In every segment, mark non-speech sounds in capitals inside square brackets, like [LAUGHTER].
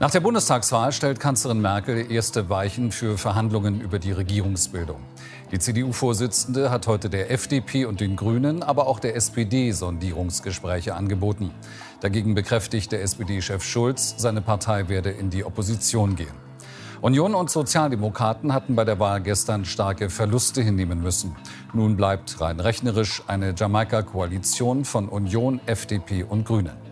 Nach der Bundestagswahl stellt Kanzlerin Merkel erste Weichen für Verhandlungen über die Regierungsbildung. Die CDU-Vorsitzende hat heute der FDP und den Grünen, aber auch der SPD Sondierungsgespräche angeboten. Dagegen bekräftigt der SPD-Chef Schulz, seine Partei werde in die Opposition gehen. Union und Sozialdemokraten hatten bei der Wahl gestern starke Verluste hinnehmen müssen. Nun bleibt rein rechnerisch eine Jamaika-Koalition von Union, FDP und Grünen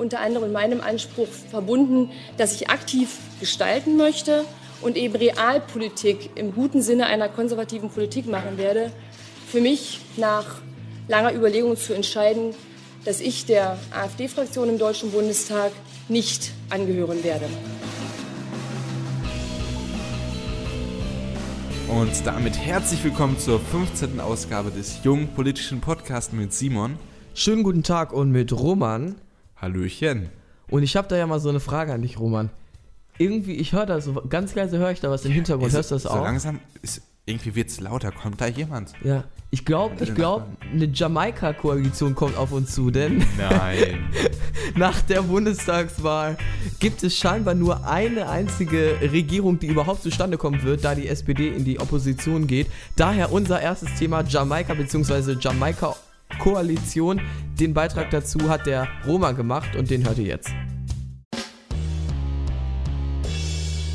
unter anderem in meinem Anspruch verbunden, dass ich aktiv gestalten möchte und eben Realpolitik im guten Sinne einer konservativen Politik machen werde, für mich nach langer Überlegung zu entscheiden, dass ich der AfD-Fraktion im Deutschen Bundestag nicht angehören werde. Und damit herzlich willkommen zur 15. Ausgabe des jungen politischen Podcasts mit Simon. Schönen guten Tag und mit Roman. Hallöchen. Und ich habe da ja mal so eine Frage an dich, Roman. Irgendwie, ich höre da so, ganz leise höre ich da was im Hintergrund. Ist, Hörst du das so auch? langsam, ist, irgendwie wird es lauter. Kommt da jemand? Ja, ich glaube, ich glaube, eine Jamaika-Koalition kommt auf uns zu, denn Nein. [LAUGHS] nach der Bundestagswahl gibt es scheinbar nur eine einzige Regierung, die überhaupt zustande kommen wird, da die SPD in die Opposition geht. Daher unser erstes Thema Jamaika bzw. Jamaika Koalition. Den Beitrag dazu hat der Roma gemacht und den hört ihr jetzt.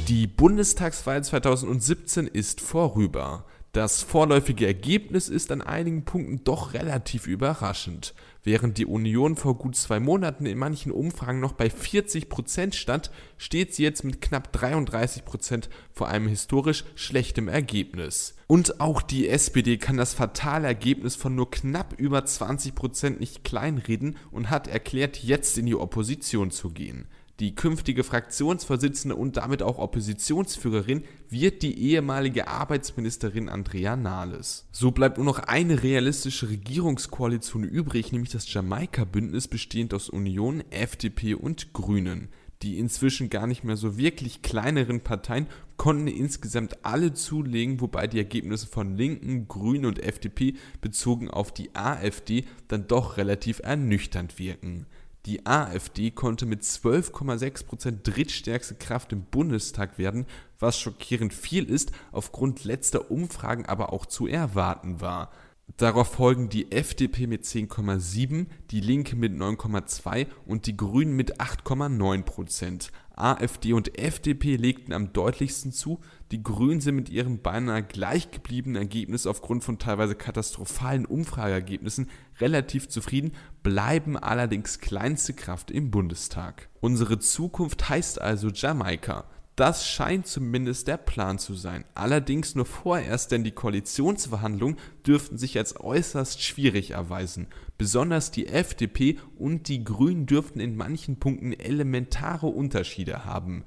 Die Bundestagswahl 2017 ist vorüber. Das vorläufige Ergebnis ist an einigen Punkten doch relativ überraschend. Während die Union vor gut zwei Monaten in manchen Umfragen noch bei 40 Prozent stand, steht sie jetzt mit knapp 33 Prozent vor einem historisch schlechtem Ergebnis. Und auch die SPD kann das fatale Ergebnis von nur knapp über 20 Prozent nicht kleinreden und hat erklärt, jetzt in die Opposition zu gehen. Die künftige Fraktionsvorsitzende und damit auch Oppositionsführerin wird die ehemalige Arbeitsministerin Andrea Nahles. So bleibt nur noch eine realistische Regierungskoalition übrig, nämlich das Jamaika-Bündnis bestehend aus Union, FDP und Grünen. Die inzwischen gar nicht mehr so wirklich kleineren Parteien konnten insgesamt alle zulegen, wobei die Ergebnisse von Linken, Grünen und FDP bezogen auf die AfD dann doch relativ ernüchternd wirken. Die AfD konnte mit 12,6% drittstärkste Kraft im Bundestag werden, was schockierend viel ist, aufgrund letzter Umfragen aber auch zu erwarten war. Darauf folgen die FDP mit 10,7, die Linke mit 9,2 und die Grünen mit 8,9 AfD und FDP legten am deutlichsten zu, die Grünen sind mit ihrem beinahe gleich gebliebenen Ergebnis aufgrund von teilweise katastrophalen Umfrageergebnissen relativ zufrieden, bleiben allerdings kleinste Kraft im Bundestag. Unsere Zukunft heißt also Jamaika. Das scheint zumindest der Plan zu sein. Allerdings nur vorerst, denn die Koalitionsverhandlungen dürften sich als äußerst schwierig erweisen. Besonders die FDP und die Grünen dürften in manchen Punkten elementare Unterschiede haben.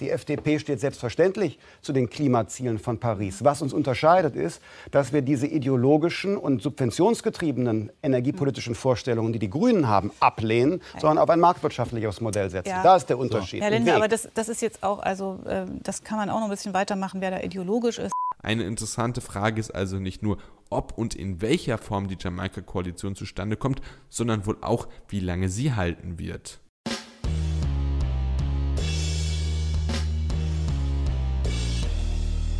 Die FDP steht selbstverständlich zu den Klimazielen von Paris. Was uns unterscheidet, ist, dass wir diese ideologischen und subventionsgetriebenen energiepolitischen Vorstellungen, die die Grünen haben, ablehnen, sondern auf ein marktwirtschaftliches Modell setzen. Ja. Da ist der Unterschied. Herr Linde, aber das, das ist jetzt auch, also äh, das kann man auch noch ein bisschen weitermachen, wer da ideologisch ist. Eine interessante Frage ist also nicht nur, ob und in welcher Form die Jamaika-Koalition zustande kommt, sondern wohl auch, wie lange sie halten wird.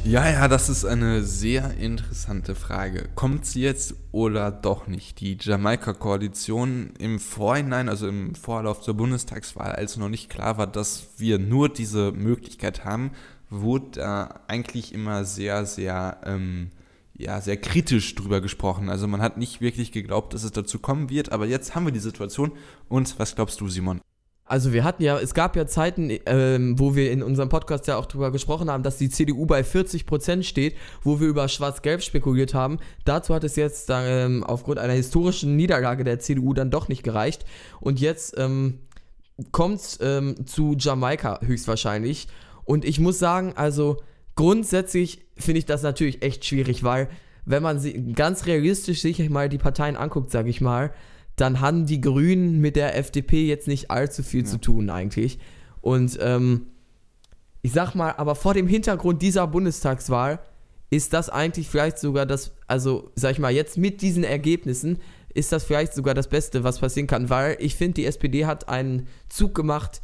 Ja, ja, das ist eine sehr interessante Frage. Kommt sie jetzt oder doch nicht? Die Jamaika-Koalition im Vorhinein, also im Vorlauf zur Bundestagswahl, als noch nicht klar war, dass wir nur diese Möglichkeit haben, wurde da eigentlich immer sehr, sehr, ähm, ja, sehr kritisch drüber gesprochen. Also man hat nicht wirklich geglaubt, dass es dazu kommen wird, aber jetzt haben wir die Situation. Und was glaubst du, Simon? Also wir hatten ja, es gab ja Zeiten, ähm, wo wir in unserem Podcast ja auch drüber gesprochen haben, dass die CDU bei 40 Prozent steht, wo wir über Schwarz-Gelb spekuliert haben. Dazu hat es jetzt ähm, aufgrund einer historischen Niederlage der CDU dann doch nicht gereicht. Und jetzt ähm, kommt es ähm, zu Jamaika höchstwahrscheinlich. Und ich muss sagen, also grundsätzlich finde ich das natürlich echt schwierig, weil wenn man sie ganz realistisch sich mal die Parteien anguckt, sage ich mal, dann haben die Grünen mit der FDP jetzt nicht allzu viel ja. zu tun eigentlich. Und ähm, ich sag mal, aber vor dem Hintergrund dieser Bundestagswahl ist das eigentlich vielleicht sogar das, also sag ich mal, jetzt mit diesen Ergebnissen ist das vielleicht sogar das Beste, was passieren kann, weil ich finde, die SPD hat einen Zug gemacht,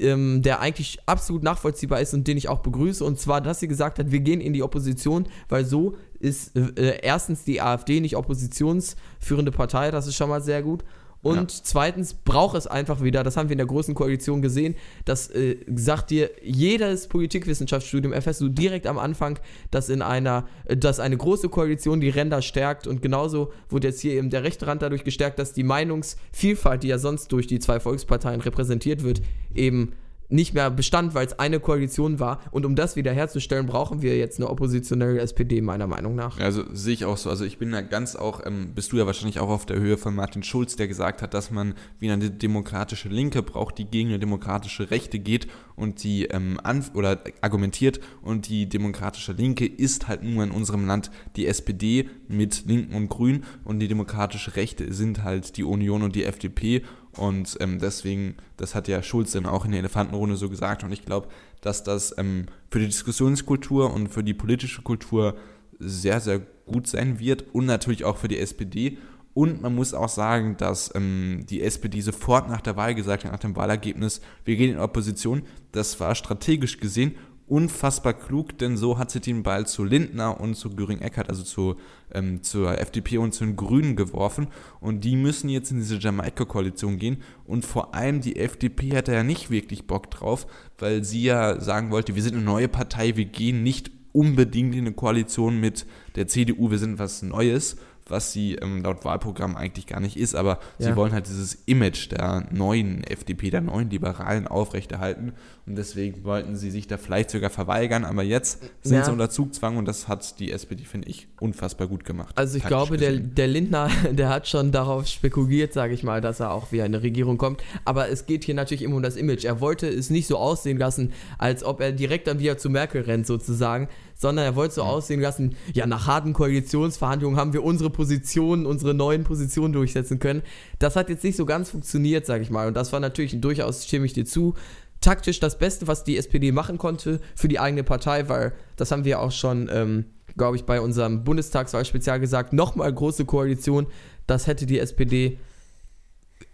ähm, der eigentlich absolut nachvollziehbar ist und den ich auch begrüße. Und zwar, dass sie gesagt hat, wir gehen in die Opposition, weil so ist äh, erstens die AfD nicht oppositionsführende Partei, das ist schon mal sehr gut. Und ja. zweitens braucht es einfach wieder, das haben wir in der großen Koalition gesehen, das äh, sagt dir jedes Politikwissenschaftsstudium, erfährst du direkt am Anfang, dass in einer, äh, dass eine große Koalition die Ränder stärkt und genauso wurde jetzt hier eben der rechte Rand dadurch gestärkt, dass die Meinungsvielfalt, die ja sonst durch die zwei Volksparteien repräsentiert wird, eben nicht mehr bestand, weil es eine Koalition war. Und um das wiederherzustellen, brauchen wir jetzt eine oppositionelle SPD, meiner Meinung nach. Also sehe ich auch so. Also ich bin da ganz auch, ähm, bist du ja wahrscheinlich auch auf der Höhe von Martin Schulz, der gesagt hat, dass man wie eine demokratische Linke braucht, die gegen eine demokratische Rechte geht und die ähm, oder argumentiert. Und die demokratische Linke ist halt nur in unserem Land die SPD mit Linken und Grünen und die demokratische Rechte sind halt die Union und die FDP. Und ähm, deswegen, das hat ja Schulz dann auch in der Elefantenrunde so gesagt. Und ich glaube, dass das ähm, für die Diskussionskultur und für die politische Kultur sehr, sehr gut sein wird und natürlich auch für die SPD. Und man muss auch sagen, dass ähm, die SPD sofort nach der Wahl gesagt hat, nach dem Wahlergebnis, wir gehen in Opposition. Das war strategisch gesehen unfassbar klug, denn so hat sie den Ball zu Lindner und zu Göring-Eckardt, also zu, ähm, zur FDP und zu den Grünen geworfen. Und die müssen jetzt in diese Jamaika-Koalition gehen. Und vor allem die FDP hat da ja nicht wirklich Bock drauf, weil sie ja sagen wollte, wir sind eine neue Partei, wir gehen nicht unbedingt in eine Koalition mit der CDU, wir sind was Neues was sie ähm, laut Wahlprogramm eigentlich gar nicht ist, aber ja. sie wollen halt dieses Image der neuen FDP, der neuen Liberalen aufrechterhalten und deswegen wollten sie sich da vielleicht sogar verweigern, aber jetzt sind ja. sie unter Zugzwang und das hat die SPD, finde ich, unfassbar gut gemacht. Also ich glaube, der, der Lindner, [LAUGHS] der hat schon darauf spekuliert, sage ich mal, dass er auch wieder in eine Regierung kommt, aber es geht hier natürlich immer um das Image. Er wollte es nicht so aussehen lassen, als ob er direkt dann wieder zu Merkel rennt sozusagen, sondern er wollte so aussehen lassen, ja, nach harten Koalitionsverhandlungen haben wir unsere Positionen, unsere neuen Positionen durchsetzen können. Das hat jetzt nicht so ganz funktioniert, sage ich mal. Und das war natürlich durchaus, stimme ich dir zu, taktisch das Beste, was die SPD machen konnte für die eigene Partei, weil das haben wir auch schon, ähm, glaube ich, bei unserem Bundestagswahlspezial gesagt, nochmal große Koalition, das hätte die SPD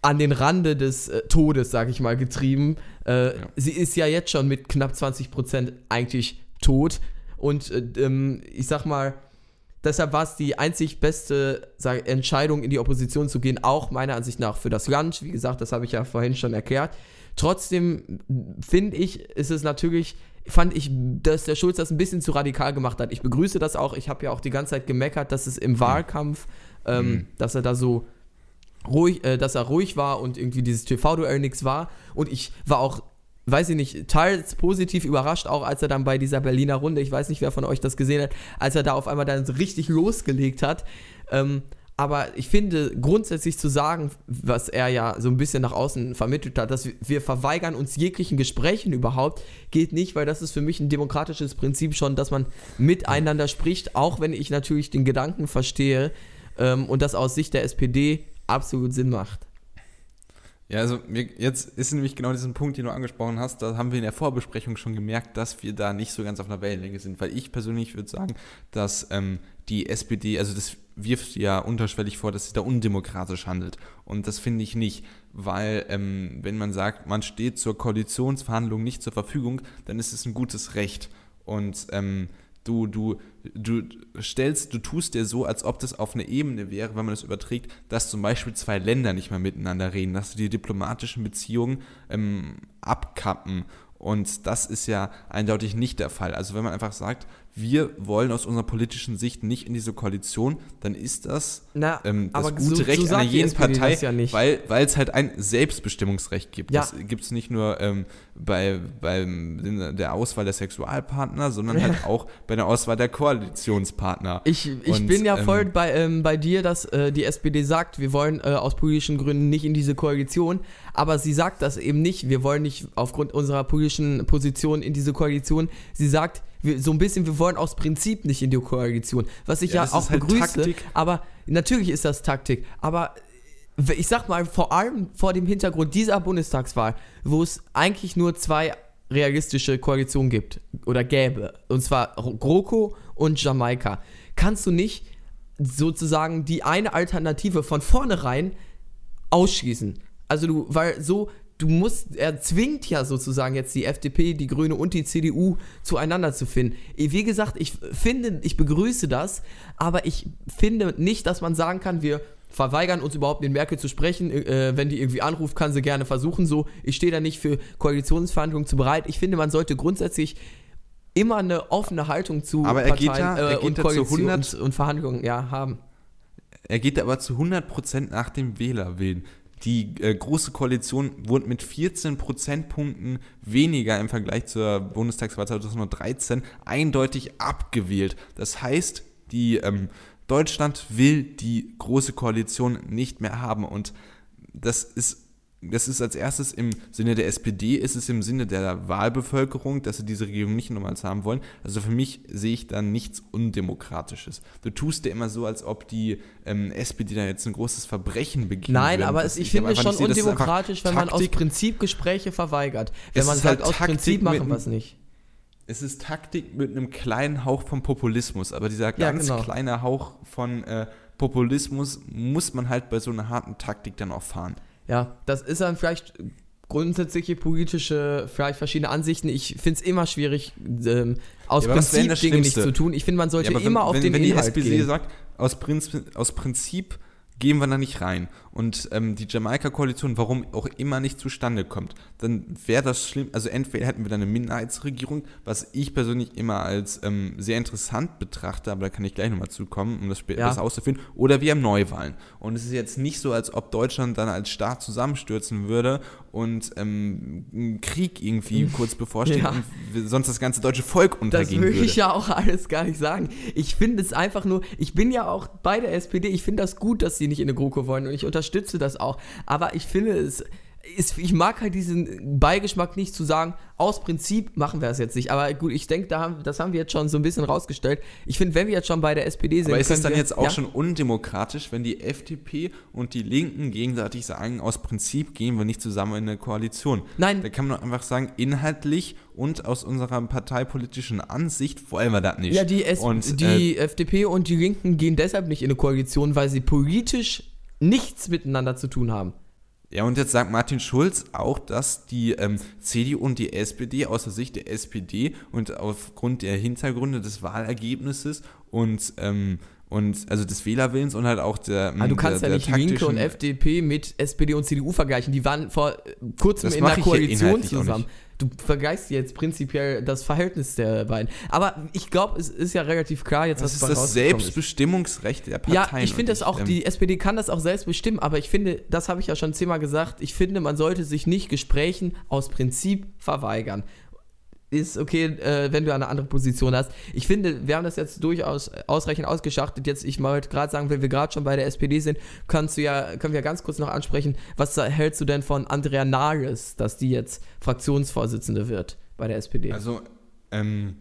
an den Rande des äh, Todes, sage ich mal, getrieben. Äh, ja. Sie ist ja jetzt schon mit knapp 20 Prozent eigentlich tot. Und äh, ähm, ich sag mal, deshalb war es die einzig beste sag, Entscheidung, in die Opposition zu gehen, auch meiner Ansicht nach für das Land. Wie gesagt, das habe ich ja vorhin schon erklärt. Trotzdem finde ich, ist es natürlich, fand ich, dass der Schulz das ein bisschen zu radikal gemacht hat. Ich begrüße das auch. Ich habe ja auch die ganze Zeit gemeckert, dass es im mhm. Wahlkampf, ähm, mhm. dass er da so ruhig, äh, dass er ruhig war und irgendwie dieses TV-Duell nichts war. Und ich war auch weiß ich nicht, teils positiv überrascht, auch als er dann bei dieser Berliner Runde, ich weiß nicht, wer von euch das gesehen hat, als er da auf einmal dann so richtig losgelegt hat. Ähm, aber ich finde, grundsätzlich zu sagen, was er ja so ein bisschen nach außen vermittelt hat, dass wir verweigern uns jeglichen Gesprächen überhaupt, geht nicht, weil das ist für mich ein demokratisches Prinzip schon, dass man miteinander spricht, auch wenn ich natürlich den Gedanken verstehe ähm, und das aus Sicht der SPD absolut Sinn macht. Ja, also jetzt ist nämlich genau diesen Punkt, den du angesprochen hast, da haben wir in der Vorbesprechung schon gemerkt, dass wir da nicht so ganz auf einer Wellenlänge sind, weil ich persönlich würde sagen, dass ähm, die SPD, also das wirft ja unterschwellig vor, dass sie da undemokratisch handelt. Und das finde ich nicht, weil ähm, wenn man sagt, man steht zur Koalitionsverhandlung nicht zur Verfügung, dann ist es ein gutes Recht. Und ähm, Du, du, du stellst, du tust dir so, als ob das auf einer Ebene wäre, wenn man das überträgt, dass zum Beispiel zwei Länder nicht mehr miteinander reden, dass die diplomatischen Beziehungen ähm, abkappen. Und das ist ja eindeutig nicht der Fall. Also wenn man einfach sagt, wir wollen aus unserer politischen Sicht nicht in diese Koalition, dann ist das Na, ähm, das gute so, Recht so einer jeden Partei, ja weil es halt ein Selbstbestimmungsrecht gibt. Ja. Das gibt es nicht nur ähm, bei, bei der Auswahl der Sexualpartner, sondern halt [LAUGHS] auch bei der Auswahl der Koalitionspartner. Ich, ich Und, bin ja voll ähm, bei, ähm, bei dir, dass äh, die SPD sagt, wir wollen äh, aus politischen Gründen nicht in diese Koalition, aber sie sagt das eben nicht, wir wollen nicht aufgrund unserer politischen Position in diese Koalition. Sie sagt, wir, so ein bisschen, wir wollen aus Prinzip nicht in die Koalition. Was ich ja, ja auch halt begrüße. Taktik. Aber natürlich ist das Taktik. Aber ich sag mal, vor allem vor dem Hintergrund dieser Bundestagswahl, wo es eigentlich nur zwei realistische Koalitionen gibt oder gäbe, und zwar GroKo und Jamaika, kannst du nicht sozusagen die eine Alternative von vornherein ausschließen. Also du, weil so du musst, er zwingt ja sozusagen jetzt die FDP, die Grüne und die CDU zueinander zu finden. Wie gesagt, ich finde, ich begrüße das, aber ich finde nicht, dass man sagen kann, wir verweigern uns überhaupt mit Merkel zu sprechen. Äh, wenn die irgendwie anruft, kann sie gerne versuchen. So, ich stehe da nicht für Koalitionsverhandlungen zu bereit. Ich finde, man sollte grundsätzlich immer eine offene Haltung zu aber er Parteien geht da, er äh, und Koalitions- und Verhandlungen ja, haben. Er geht aber zu 100% nach dem Wählerwillen. Die äh, Große Koalition wurde mit 14 Prozentpunkten weniger im Vergleich zur Bundestagswahl 2013 eindeutig abgewählt. Das heißt, die ähm, Deutschland will die Große Koalition nicht mehr haben und das ist das ist als erstes im Sinne der SPD, ist es im Sinne der Wahlbevölkerung, dass sie diese Regierung nicht nochmals haben wollen. Also für mich sehe ich da nichts Undemokratisches. Du tust dir immer so, als ob die ähm, SPD da jetzt ein großes Verbrechen begeht. Nein, aber es, ich finde es schon sehe, undemokratisch, wenn man aus Prinzip Gespräche verweigert. Wenn man sagt, halt aus Prinzip machen wir es nicht. Es ist Taktik mit einem kleinen Hauch von Populismus, aber dieser ganz ja, genau. kleine Hauch von äh, Populismus muss man halt bei so einer harten Taktik dann auch fahren. Ja, das ist dann vielleicht grundsätzliche politische, vielleicht verschiedene Ansichten. Ich finde es immer schwierig, ähm, aus ja, Prinzip Dinge nicht zu tun. Ich finde, man sollte ja, immer wenn, auf wenn, den wenn Inhalt die SPD gehen. sagt, aus Prinzip, aus Prinzip gehen wir da nicht rein. Und ähm, die Jamaika-Koalition, warum auch immer nicht zustande kommt, dann wäre das schlimm. Also entweder hätten wir dann eine Minderheitsregierung, was ich persönlich immer als ähm, sehr interessant betrachte, aber da kann ich gleich nochmal zukommen, um das später ja. auszuführen, oder wir haben Neuwahlen. Und es ist jetzt nicht so, als ob Deutschland dann als Staat zusammenstürzen würde und ähm, ein Krieg irgendwie [LAUGHS] kurz bevorsteht ja. und sonst das ganze deutsche Volk untergehen würde. Das will ich ja auch [LAUGHS] alles gar nicht sagen. Ich finde es einfach nur, ich bin ja auch bei der SPD, ich finde das gut, dass sie nicht in eine GroKo wollen und ich unterstütze das auch. Aber ich finde es ist, ich mag halt diesen Beigeschmack nicht zu sagen, aus Prinzip machen wir es jetzt nicht. Aber gut, ich denke, da haben, das haben wir jetzt schon so ein bisschen rausgestellt. Ich finde, wenn wir jetzt schon bei der SPD sind. Aber ist es dann wir, jetzt auch ja? schon undemokratisch, wenn die FDP und die Linken gegenseitig sagen, aus Prinzip gehen wir nicht zusammen in eine Koalition? Nein. Da kann man doch einfach sagen, inhaltlich und aus unserer parteipolitischen Ansicht wollen wir das nicht. Ja, die, S und, die äh, FDP und die Linken gehen deshalb nicht in eine Koalition, weil sie politisch nichts miteinander zu tun haben. Ja, und jetzt sagt Martin Schulz auch, dass die ähm, CDU und die SPD aus der Sicht der SPD und aufgrund der Hintergründe des Wahlergebnisses und ähm, und also des Wählerwillens und halt auch der. Aber ah, du kannst der, ja nicht Linke und FDP mit SPD und CDU vergleichen. Die waren vor kurzem in der Koalition zusammen. Du vergleichst jetzt prinzipiell das Verhältnis der beiden. Aber ich glaube, es ist ja relativ klar jetzt, was Das ist das Selbstbestimmungsrecht der Parteien. Ja, ich finde das auch, ähm, die SPD kann das auch selbst bestimmen, aber ich finde, das habe ich ja schon zehnmal gesagt, ich finde, man sollte sich nicht Gesprächen aus Prinzip verweigern ist okay, äh, wenn du eine andere Position hast. Ich finde, wir haben das jetzt durchaus ausreichend ausgeschachtet. Jetzt, ich wollte gerade sagen, wenn wir gerade schon bei der SPD sind, kannst du ja, können wir ganz kurz noch ansprechen, was hältst du denn von Andrea Nahles, dass die jetzt Fraktionsvorsitzende wird bei der SPD? Also, ähm,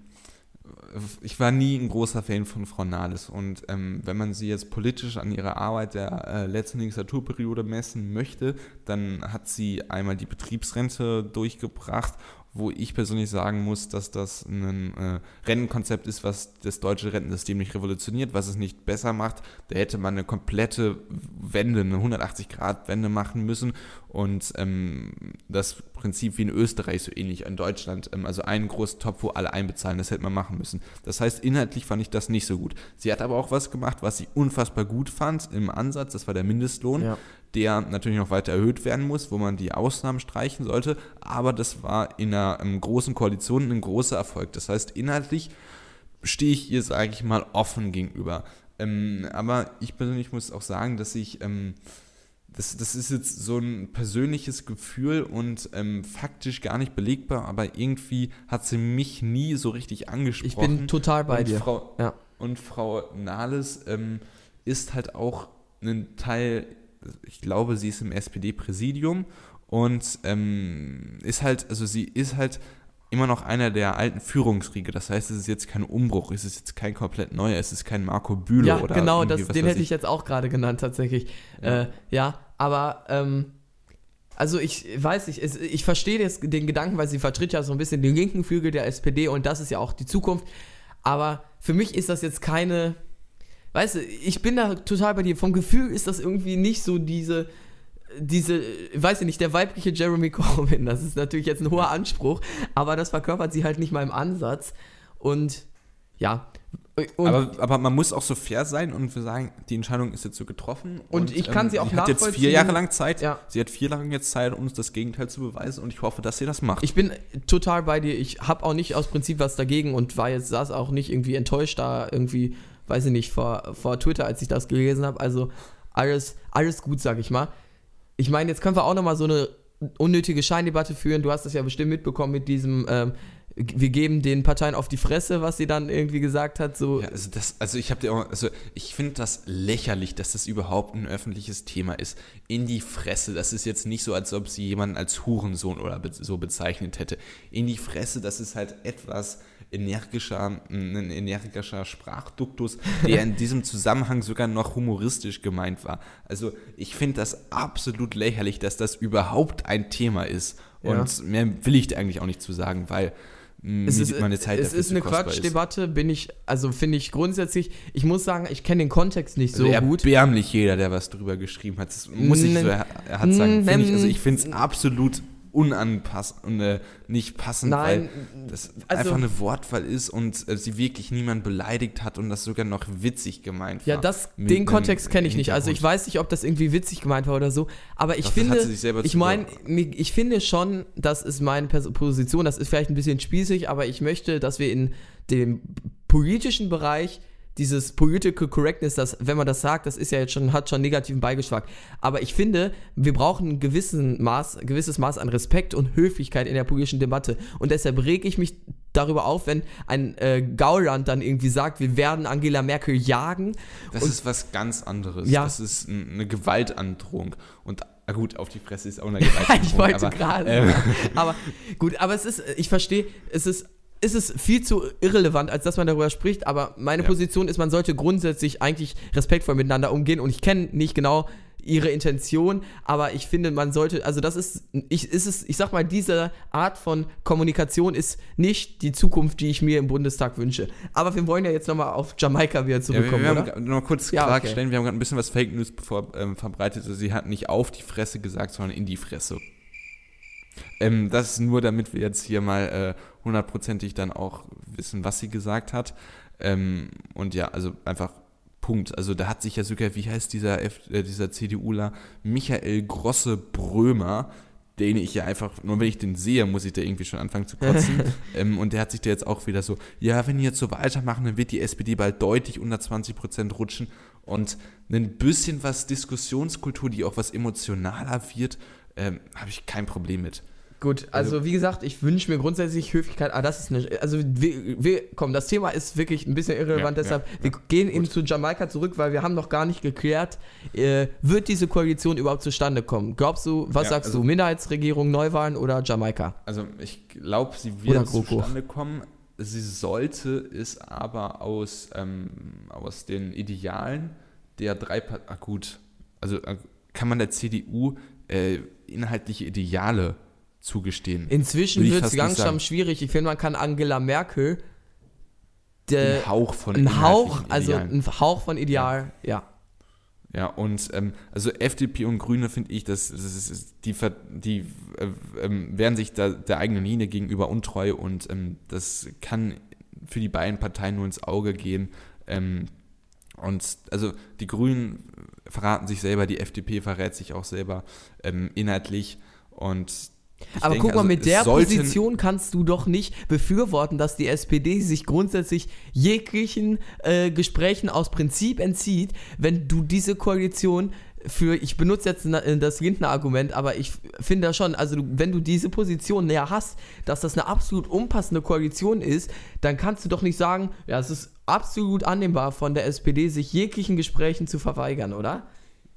ich war nie ein großer Fan von Frau Nahles und ähm, wenn man sie jetzt politisch an ihrer Arbeit der äh, letzten Legislaturperiode messen möchte, dann hat sie einmal die Betriebsrente durchgebracht wo ich persönlich sagen muss, dass das ein äh, Rentenkonzept ist, was das deutsche Rentensystem nicht revolutioniert, was es nicht besser macht. Da hätte man eine komplette Wende, eine 180-Grad-Wende machen müssen und ähm, das Prinzip wie in Österreich so ähnlich in Deutschland, ähm, also einen großen Topf, wo alle einbezahlen, das hätte man machen müssen. Das heißt, inhaltlich fand ich das nicht so gut. Sie hat aber auch was gemacht, was sie unfassbar gut fand im Ansatz, das war der Mindestlohn. Ja der natürlich noch weiter erhöht werden muss, wo man die Ausnahmen streichen sollte. Aber das war in einer großen Koalition ein großer Erfolg. Das heißt, inhaltlich stehe ich ihr, sage ich mal, offen gegenüber. Ähm, aber ich persönlich muss auch sagen, dass ich, ähm, das, das ist jetzt so ein persönliches Gefühl und ähm, faktisch gar nicht belegbar, aber irgendwie hat sie mich nie so richtig angesprochen. Ich bin total bei und dir. Frau, ja. Und Frau Nahles ähm, ist halt auch ein Teil ich glaube, sie ist im SPD-Präsidium und ähm, ist halt, also sie ist halt immer noch einer der alten Führungsriege. Das heißt, es ist jetzt kein Umbruch, es ist jetzt kein komplett neuer, es ist kein Marco Bülow ja, oder genau, das, den hätte ich jetzt auch gerade genannt tatsächlich. Ja, äh, ja aber ähm, also ich weiß nicht, es, ich verstehe jetzt den Gedanken, weil sie vertritt ja so ein bisschen den linken Flügel der SPD und das ist ja auch die Zukunft. Aber für mich ist das jetzt keine weißt du, ich bin da total bei dir. Vom Gefühl ist das irgendwie nicht so diese diese, weiß ich nicht, der weibliche Jeremy [LAUGHS] Corbyn, das ist natürlich jetzt ein hoher Anspruch, aber das verkörpert sie halt nicht mal im Ansatz. Und ja. Und, aber, aber man muss auch so fair sein und sagen, die Entscheidung ist jetzt so getroffen. Und, ich kann sie auch Sie hat jetzt vier nachvollziehen. Jahre lang Zeit. Ja. Sie hat vier Jahre lang jetzt Zeit, uns das Gegenteil zu beweisen und ich hoffe, dass sie das macht. Ich bin total bei dir. Ich habe auch nicht aus Prinzip was dagegen und war jetzt saß auch nicht irgendwie enttäuscht da irgendwie, weiß ich nicht, vor, vor Twitter, als ich das gelesen habe. Also alles, alles gut, sag ich mal. Ich meine, jetzt können wir auch noch mal so eine unnötige Scheindebatte führen. Du hast das ja bestimmt mitbekommen mit diesem, ähm, wir geben den Parteien auf die Fresse, was sie dann irgendwie gesagt hat. So, Ja, also, das, also ich also ich finde das lächerlich, dass das überhaupt ein öffentliches Thema ist. In die Fresse, das ist jetzt nicht so, als ob sie jemanden als Hurensohn oder so bezeichnet hätte. In die Fresse, das ist halt etwas energischer, ein energischer Sprachduktus, der in diesem Zusammenhang sogar noch humoristisch gemeint war. Also ich finde das absolut lächerlich, dass das überhaupt ein Thema ist. Und mehr will ich eigentlich auch nicht zu sagen, weil mh, es mir ist, meine Zeit es dafür ist eine. Quatschdebatte, bin ich, also finde ich grundsätzlich, ich muss sagen, ich kenne den Kontext nicht so Also gut. erbärmlich jeder, der was drüber geschrieben hat. Das muss ich so, er er hat sagen. Find ich, also ich finde es absolut unanpassend und äh, nicht passend, Nein, weil das also- einfach eine Wortwahl ist und äh, sie wirklich niemand beleidigt hat und das sogar noch witzig gemeint war. Ja, das, den Kontext kenne ich nicht. Also ich weiß nicht, ob das irgendwie witzig gemeint war oder so. Aber ich Doch, finde, ich meine, ich finde schon, das ist meine Position, das ist vielleicht ein bisschen spießig, aber ich möchte, dass wir in dem politischen Bereich dieses Political Correctness, das, wenn man das sagt, das ist ja jetzt schon, hat schon negativen Beigeschmack. Aber ich finde, wir brauchen ein gewissen Maß, gewisses Maß an Respekt und Höflichkeit in der politischen Debatte. Und deshalb rege ich mich darüber auf, wenn ein äh, Gauland dann irgendwie sagt, wir werden Angela Merkel jagen. Das ist was ganz anderes. Ja. Das ist eine Gewaltandrohung. Und na gut, auf die Fresse ist auch eine [LAUGHS] Gewaltandrohung. ich wollte gerade. ähm, aber gut, aber es ist, ich verstehe, es ist, es ist viel zu irrelevant, als dass man darüber spricht. Aber meine Ja. Position ist, man sollte grundsätzlich eigentlich respektvoll miteinander umgehen. Und ich kenne nicht genau ihre Intention, aber ich finde, man sollte, also das ist, ich, ist es, ich sag mal, diese Art von Kommunikation ist nicht die Zukunft, die ich mir im Bundestag wünsche. Aber wir wollen ja jetzt nochmal auf Jamaika wieder Ja, wir, zurückkommen, wir haben oder? gra- noch kurz Ja, okay. klarstellen, wir haben gerade ein bisschen was Fake News bevor, ähm, verbreitet. Also sie hat nicht auf die Fresse gesagt, sondern in die Fresse. Ähm, das ist nur, damit wir jetzt hier mal äh, hundertprozentig dann auch wissen, was sie gesagt hat. Ähm, und ja, also einfach Punkt. Also da hat sich ja sogar, wie heißt dieser, F äh, dieser CDUler, Michael Grosse Brömer, den ich ja einfach, nur wenn ich den sehe, muss ich da irgendwie schon anfangen zu [LAUGHS] kotzen. ähm, und der hat sich da jetzt auch wieder so, ja, wenn die jetzt so weitermachen, dann wird die SPD bald deutlich unter 20 Prozent rutschen. Und ein bisschen was Diskussionskultur, die auch was emotionaler wird, ähm, habe ich kein Problem mit. Gut, also wie gesagt, ich wünsche mir grundsätzlich Höflichkeit, aber das ist eine, also wir, wir, komm, das Thema ist wirklich ein bisschen irrelevant, Ja, deshalb, ja, wir gehen eben zu Jamaika zurück, weil wir haben noch gar nicht geklärt, äh, wird diese Koalition überhaupt zustande kommen? Glaubst du, was Ja, sagst also- du, Minderheitsregierung, Neuwahlen oder Jamaika? Also ich glaube, sie wird zustande kommen. Sie sollte es aber aus, ähm, aus den Idealen der drei Parteien, ah gut, also äh, kann man der CDU äh, inhaltliche Ideale zugestehen. Inzwischen wird es langsam schwierig, ich finde, man kann Angela Merkel Ein Hauch von ein Hauch, also ein Hauch von Ideal, ja. Ja, und ähm, also FDP und Grüne finde ich, dass das ist, die, die äh, ähm, werden sich da der eigenen Linie gegenüber untreu und ähm, das kann für die beiden Parteien nur ins Auge gehen. Ähm, und also die Grünen verraten sich selber, die FDP verrät sich auch selber ähm, inhaltlich und ich Aber denke, guck mal, also mit der Position kannst du doch nicht befürworten, dass die SPD sich grundsätzlich jeglichen äh, Gesprächen aus Prinzip entzieht, wenn du diese Koalition für, ich benutze jetzt äh, das Lindner-Argument, aber ich finde da schon, also du, wenn du diese Position ja hast, dass das eine absolut unpassende Koalition ist, dann kannst du doch nicht sagen, ja, es ist absolut annehmbar von der SPD, sich jeglichen Gesprächen zu verweigern, oder?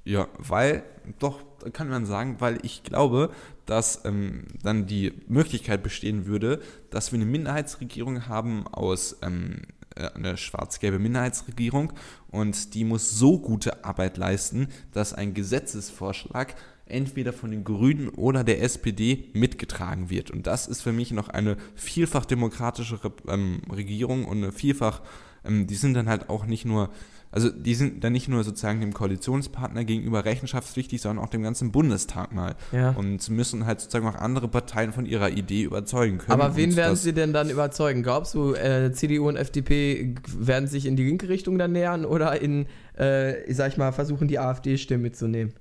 Ja, weil, doch, kann man sagen, weil ich glaube, dass ähm, dann die Möglichkeit bestehen würde, dass wir eine Minderheitsregierung haben aus ähm, äh, eine schwarz-gelbe Minderheitsregierung und die muss so gute Arbeit leisten, dass ein Gesetzesvorschlag entweder von den Grünen oder der SPD mitgetragen wird. Und das ist für mich noch eine vielfach demokratischere ähm, Regierung und eine vielfach ähm, die sind dann halt auch nicht nur, also die sind dann nicht nur sozusagen dem Koalitionspartner gegenüber rechenschaftspflichtig, sondern auch dem ganzen Bundestag mal. Ja. Und müssen halt sozusagen auch andere Parteien von ihrer Idee überzeugen können. Aber wen werden sie denn dann überzeugen? Glaubst du, äh, CDU und FDP werden sich in die linke Richtung dann nähern oder in, äh, sag ich mal, versuchen die AfD-Stimmen mitzunehmen?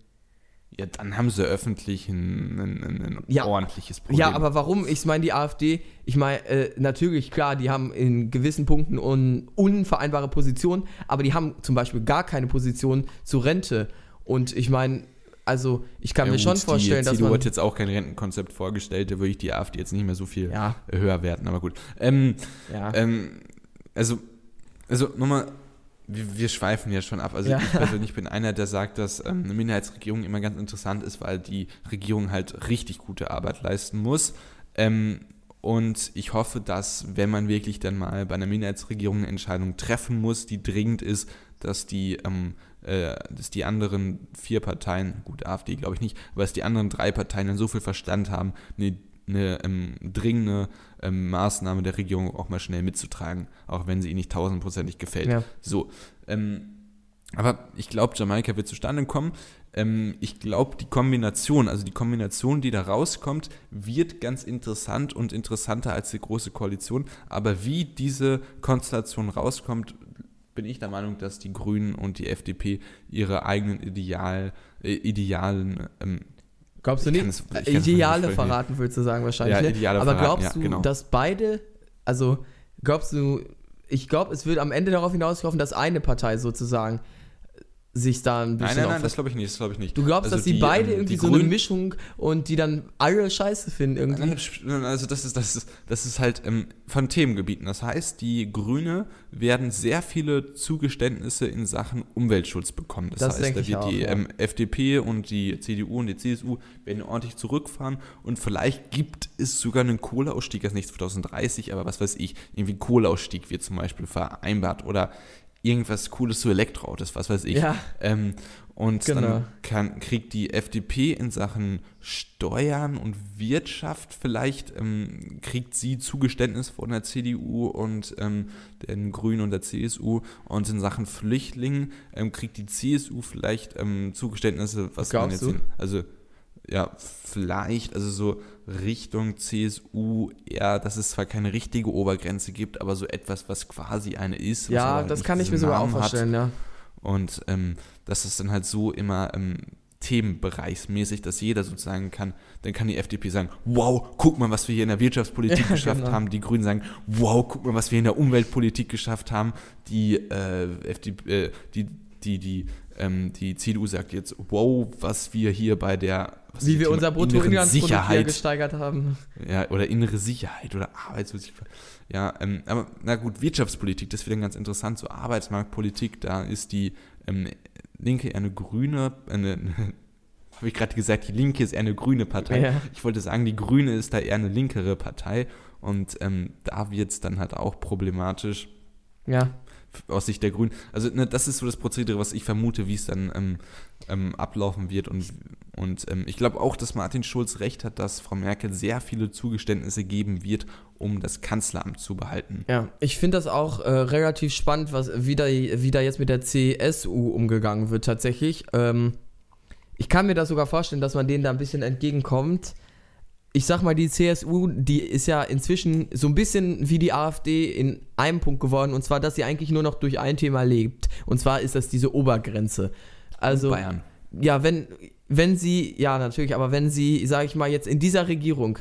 Ja, dann haben sie öffentlich ein, ein, ein, Ja. ordentliches Problem. Ja, aber warum? Ich meine, die AfD, ich meine, äh, natürlich, klar, die haben in gewissen Punkten un unvereinbare Positionen, aber die haben zum Beispiel gar keine Position zur Rente. Und ich meine, also ich kann Ja, mir schon gut, vorstellen, die dass man. hat jetzt auch kein Rentenkonzept vorgestellt, da würde ich die AfD jetzt nicht mehr so viel Ja. höher werten, aber gut. Ähm, Ja. ähm, also, also nochmal, wir, wir schweifen ja schon ab. Also Ja. ich [LAUGHS] persönlich bin einer, der sagt, dass ähm, eine Minderheitsregierung immer ganz interessant ist, weil die Regierung halt richtig gute Arbeit leisten muss. Ähm, und ich hoffe, dass, wenn man wirklich dann mal bei einer Minderheitsregierung eine Entscheidung treffen muss, die dringend ist, dass die, ähm, äh, dass die anderen vier Parteien, gut, AfD glaube ich nicht, aber dass die anderen drei Parteien dann so viel Verstand haben, eine, eine ähm, dringende ähm, Maßnahme der Regierung auch mal schnell mitzutragen, auch wenn sie ihnen nicht tausendprozentig gefällt. Ja. So, ähm, aber ich glaube, Jamaika wird zustande kommen. Ähm, ich glaube, die Kombination, also die Kombination, die da rauskommt, wird ganz interessant und interessanter als die große Koalition. Aber wie diese Konstellation rauskommt, bin ich der Meinung, dass die Grünen und die FDP ihre eigenen Ideal, äh, Idealen ähm, Glaubst du Ich nicht? es- Ideale nicht verraten, würdest du sagen wahrscheinlich. Ja, ne? Ideale Aber verraten, glaubst ja, du, genau. dass beide, also glaubst du, ich glaube, es wird am Ende darauf hinauslaufen, dass eine Partei sozusagen sich da ein bisschen Nein, nein, nein, das glaube ich nicht, das glaube ich nicht. Du glaubst, Also dass die, die, beide ähm, irgendwie die so eine Mischung und die dann alle Scheiße finden irgendwie? Nein, Also das ist, das ist, das ist halt ähm, von Themengebieten. Das heißt, die Grüne werden sehr viele Zugeständnisse in Sachen Umweltschutz bekommen. Das, Das heißt, da wird auch, die ja. ähm, FDP und die CDU und die CSU werden ordentlich zurückfahren und vielleicht gibt es sogar einen Kohleausstieg, also nicht 2030, aber was weiß ich, irgendwie Kohleausstieg wird zum Beispiel vereinbart oder irgendwas Cooles zu Elektroautos, was weiß ich. Ja. Ähm, und Genau. dann kann, kriegt die FDP in Sachen Steuern und Wirtschaft vielleicht, ähm, kriegt sie Zugeständnis von der CDU und ähm, den Grünen und der CSU und in Sachen Flüchtlingen ähm, kriegt die CSU vielleicht ähm, Zugeständnisse, was man Glaubst jetzt, du? in, also ja, vielleicht, also so Richtung CSU, ja, dass es zwar keine richtige Obergrenze gibt, aber so etwas, was quasi eine ist. ja, aber das kann ich mir sogar auch Namen hat. vorstellen, ja. Und ähm, dass es dann halt so immer ähm, themenbereichsmäßig, dass jeder sozusagen kann, dann kann die FDP sagen, wow, guck mal, was wir hier in der Wirtschaftspolitik [LAUGHS] Ja, geschafft genau. haben. Die Grünen sagen, wow, guck mal, was wir in der Umweltpolitik geschafft haben. Die äh, FDP, äh, die, die, die, ähm, die CDU sagt jetzt, wow, was wir hier bei der Wie wir Thema? unser Bruttoinlandsprodukt hier gesteigert haben. ja, oder innere Sicherheit oder Arbeitslosigkeit. Ja, ähm, aber na gut, Wirtschaftspolitik, das ist wieder ganz interessant. So Arbeitsmarktpolitik, da ist die ähm, Linke eher eine grüne, eine, [LAUGHS] habe ich gerade gesagt, die Linke ist eher eine grüne Partei. Ja. Ich wollte sagen, die Grüne ist da eher eine linkere Partei und ähm, da wird es dann halt auch problematisch Ja. Aus Sicht der Grünen. Also ne, das ist so das Prozedere, was ich vermute, wie es dann ähm, ähm, ablaufen wird. Und, und ähm, ich glaube auch, dass Martin Schulz recht hat, dass Frau Merkel sehr viele Zugeständnisse geben wird, um das Kanzleramt zu behalten. Ja, ich finde das auch äh, relativ spannend, was wie da, wie da jetzt mit der CSU umgegangen wird tatsächlich. Ähm, ich kann mir das sogar vorstellen, dass man denen da ein bisschen entgegenkommt. Ich sag mal, die CSU, die ist ja inzwischen so ein bisschen wie die AfD in einem Punkt geworden, und zwar, dass sie eigentlich nur noch durch ein Thema lebt. Und zwar ist das diese Obergrenze. Also, Bayern. ja, wenn, wenn sie, ja, natürlich, aber wenn sie, sage ich mal, jetzt in dieser Regierung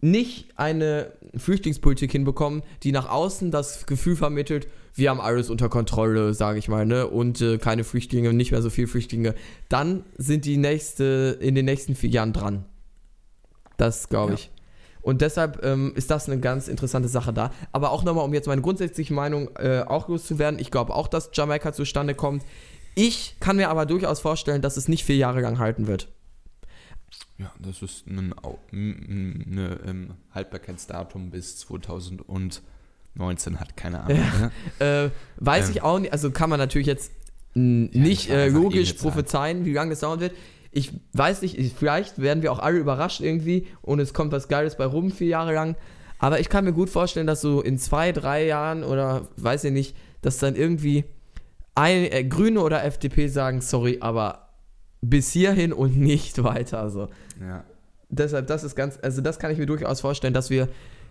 nicht eine Flüchtlingspolitik hinbekommen, die nach außen das Gefühl vermittelt, wir haben alles unter Kontrolle, sage ich mal, ne, und äh, keine Flüchtlinge, nicht mehr so viele Flüchtlinge, dann sind die nächste, in den nächsten vier Jahren dran. Das glaube Ja. ich. Und deshalb ähm, ist das eine ganz interessante Sache da. Aber auch nochmal, um jetzt meine grundsätzliche Meinung äh, auch loszuwerden, ich glaube auch, dass Jamaika zustande kommt. Ich kann mir aber durchaus vorstellen, dass es nicht vier Jahre lang halten wird. Ja, das ist ein m- eine, ähm, Haltbarkeitsdatum bis 2019 hat, keine Ahnung. Ne? [LAUGHS] Äh, weiß Ähm. ich auch nicht, also kann man natürlich jetzt Ja, nicht äh, logisch Zahl. prophezeien, wie lange das dauern wird. Ich weiß nicht, ich, vielleicht werden wir auch alle überrascht irgendwie und es kommt was Geiles bei rum, vier Jahre lang. Aber ich kann mir gut vorstellen, dass so in zwei, drei Jahren oder weiß ich nicht, dass dann irgendwie ein, äh, Grüne oder FDP sagen, sorry, aber bis hierhin und nicht [LAUGHS] weiter. Also Ja. deshalb, das ist ganz, also das kann ich mir durchaus vorstellen, dass wir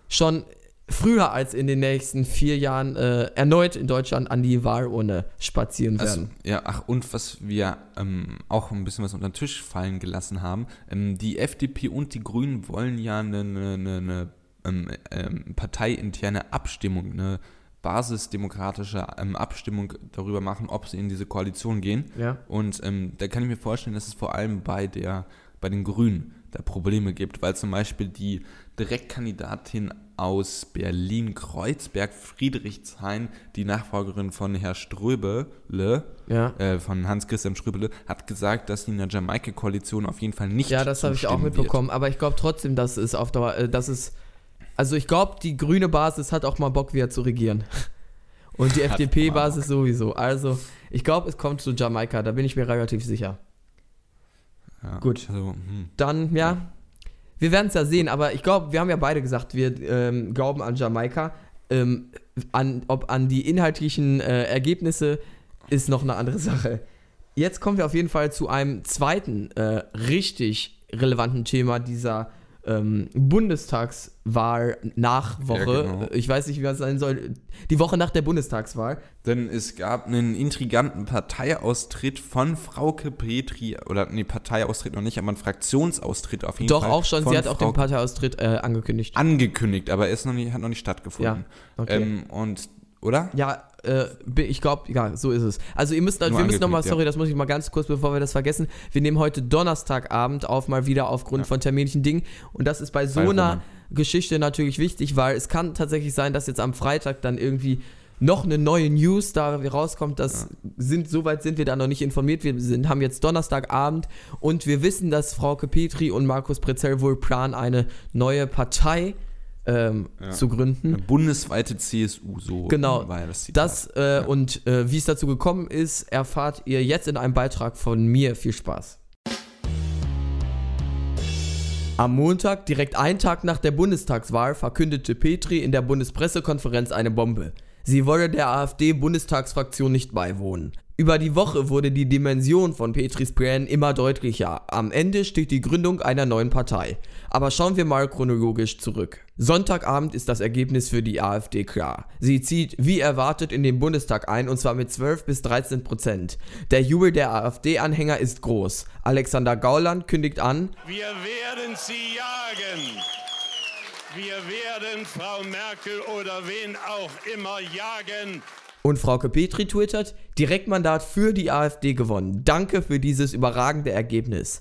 schon früher als in den nächsten vier Jahren äh, erneut in Deutschland an die Wahlurne spazieren Also, werden. ja, ach, und was wir ähm, auch ein bisschen was unter den Tisch fallen gelassen haben, ähm, die FDP und die Grünen wollen ja eine, eine, eine, eine ähm, ähm, parteiinterne Abstimmung, eine basisdemokratische ähm, Abstimmung darüber machen, ob sie in diese Koalition gehen. Ja. Und ähm, da kann ich mir vorstellen, dass es vor allem bei, der, bei den Grünen da Probleme gibt, weil zum Beispiel die Direktkandidatin aus Berlin-Kreuzberg, Friedrichshain, die Nachfolgerin von Herr Ströbele, Ja. äh, von Hans-Christian Ströbele, hat gesagt, dass sie in der Jamaika-Koalition auf jeden Fall nicht Ja, das habe ich auch mitbekommen, aber ich glaube trotzdem, dass es auf Dauer, äh, dass es, also ich glaube, die grüne Basis hat auch mal Bock wieder zu regieren. Und die [LAUGHS] FDP-Basis sowieso. Also, ich glaube, es kommt zu Jamaika, da bin ich mir relativ sicher. Wird. Ja, Gut. Also, hm. Dann, ja, wir werden es ja sehen, aber ich glaube, wir haben ja beide gesagt, wir ähm, glauben an Jamaika. Ähm, an, ob an die inhaltlichen äh, Ergebnisse ist noch eine andere Sache. Jetzt kommen wir auf jeden Fall zu einem zweiten äh, richtig relevanten Thema dieser ähm, Bundestagswahl-Nachwoche. Ja, genau. Ich weiß nicht, wie das sein soll. Die Woche nach der Bundestagswahl. Denn es gab einen intriganten Parteiaustritt von Frauke Petri, oder nee, Parteiaustritt noch nicht, aber einen Fraktionsaustritt auf jeden Doch, Fall. auch schon. Sie hat auch den Parteiaustritt äh, angekündigt. angekündigt, aber er ist noch nicht, hat noch nicht stattgefunden. Ja, okay. ähm, und, oder? Ja, äh, ich glaube, ja, so ist es. Also ihr müsst, Nur wir müssen nochmal, sorry, das muss ich mal ganz kurz, bevor wir das vergessen. Wir nehmen heute Donnerstagabend auf, mal wieder aufgrund Ja. von terminlichen Dingen. Und das ist bei so Bei einer. Geschichte natürlich wichtig, weil es kann tatsächlich sein, dass jetzt am Freitag dann irgendwie noch eine neue News da rauskommt. Das sind, soweit sind wir da noch nicht informiert. Wir sind, haben jetzt Donnerstagabend und wir wissen, dass Frauke Petri und Markus Prezell wohl planen, eine neue Partei ähm, Ja. zu gründen. Eine bundesweite CSU, so Genau. war ja das Zitat. Das äh, und äh, wie es dazu gekommen ist, erfahrt ihr jetzt in einem Beitrag von mir. Viel Spaß. Am Montag, direkt einen Tag nach der Bundestagswahl, verkündete Petri in der Bundespressekonferenz eine Bombe. Sie wolle der AfD-Bundestagsfraktion nicht beiwohnen. Über die Woche wurde die Dimension von Petris Plänen immer deutlicher. Am Ende steht die Gründung einer neuen Partei. Aber schauen wir mal chronologisch zurück. Sonntagabend ist das Ergebnis für die AfD klar. Sie zieht wie erwartet in den Bundestag ein und zwar mit 12 bis 13 Prozent. Der Jubel der AfD-Anhänger ist groß. Alexander Gauland kündigt an, Wir werden sie jagen. Wir werden Frau Merkel oder wen auch immer jagen. Und Frauke Petri twittert, Direktmandat für die AfD gewonnen. Danke für dieses überragende Ergebnis.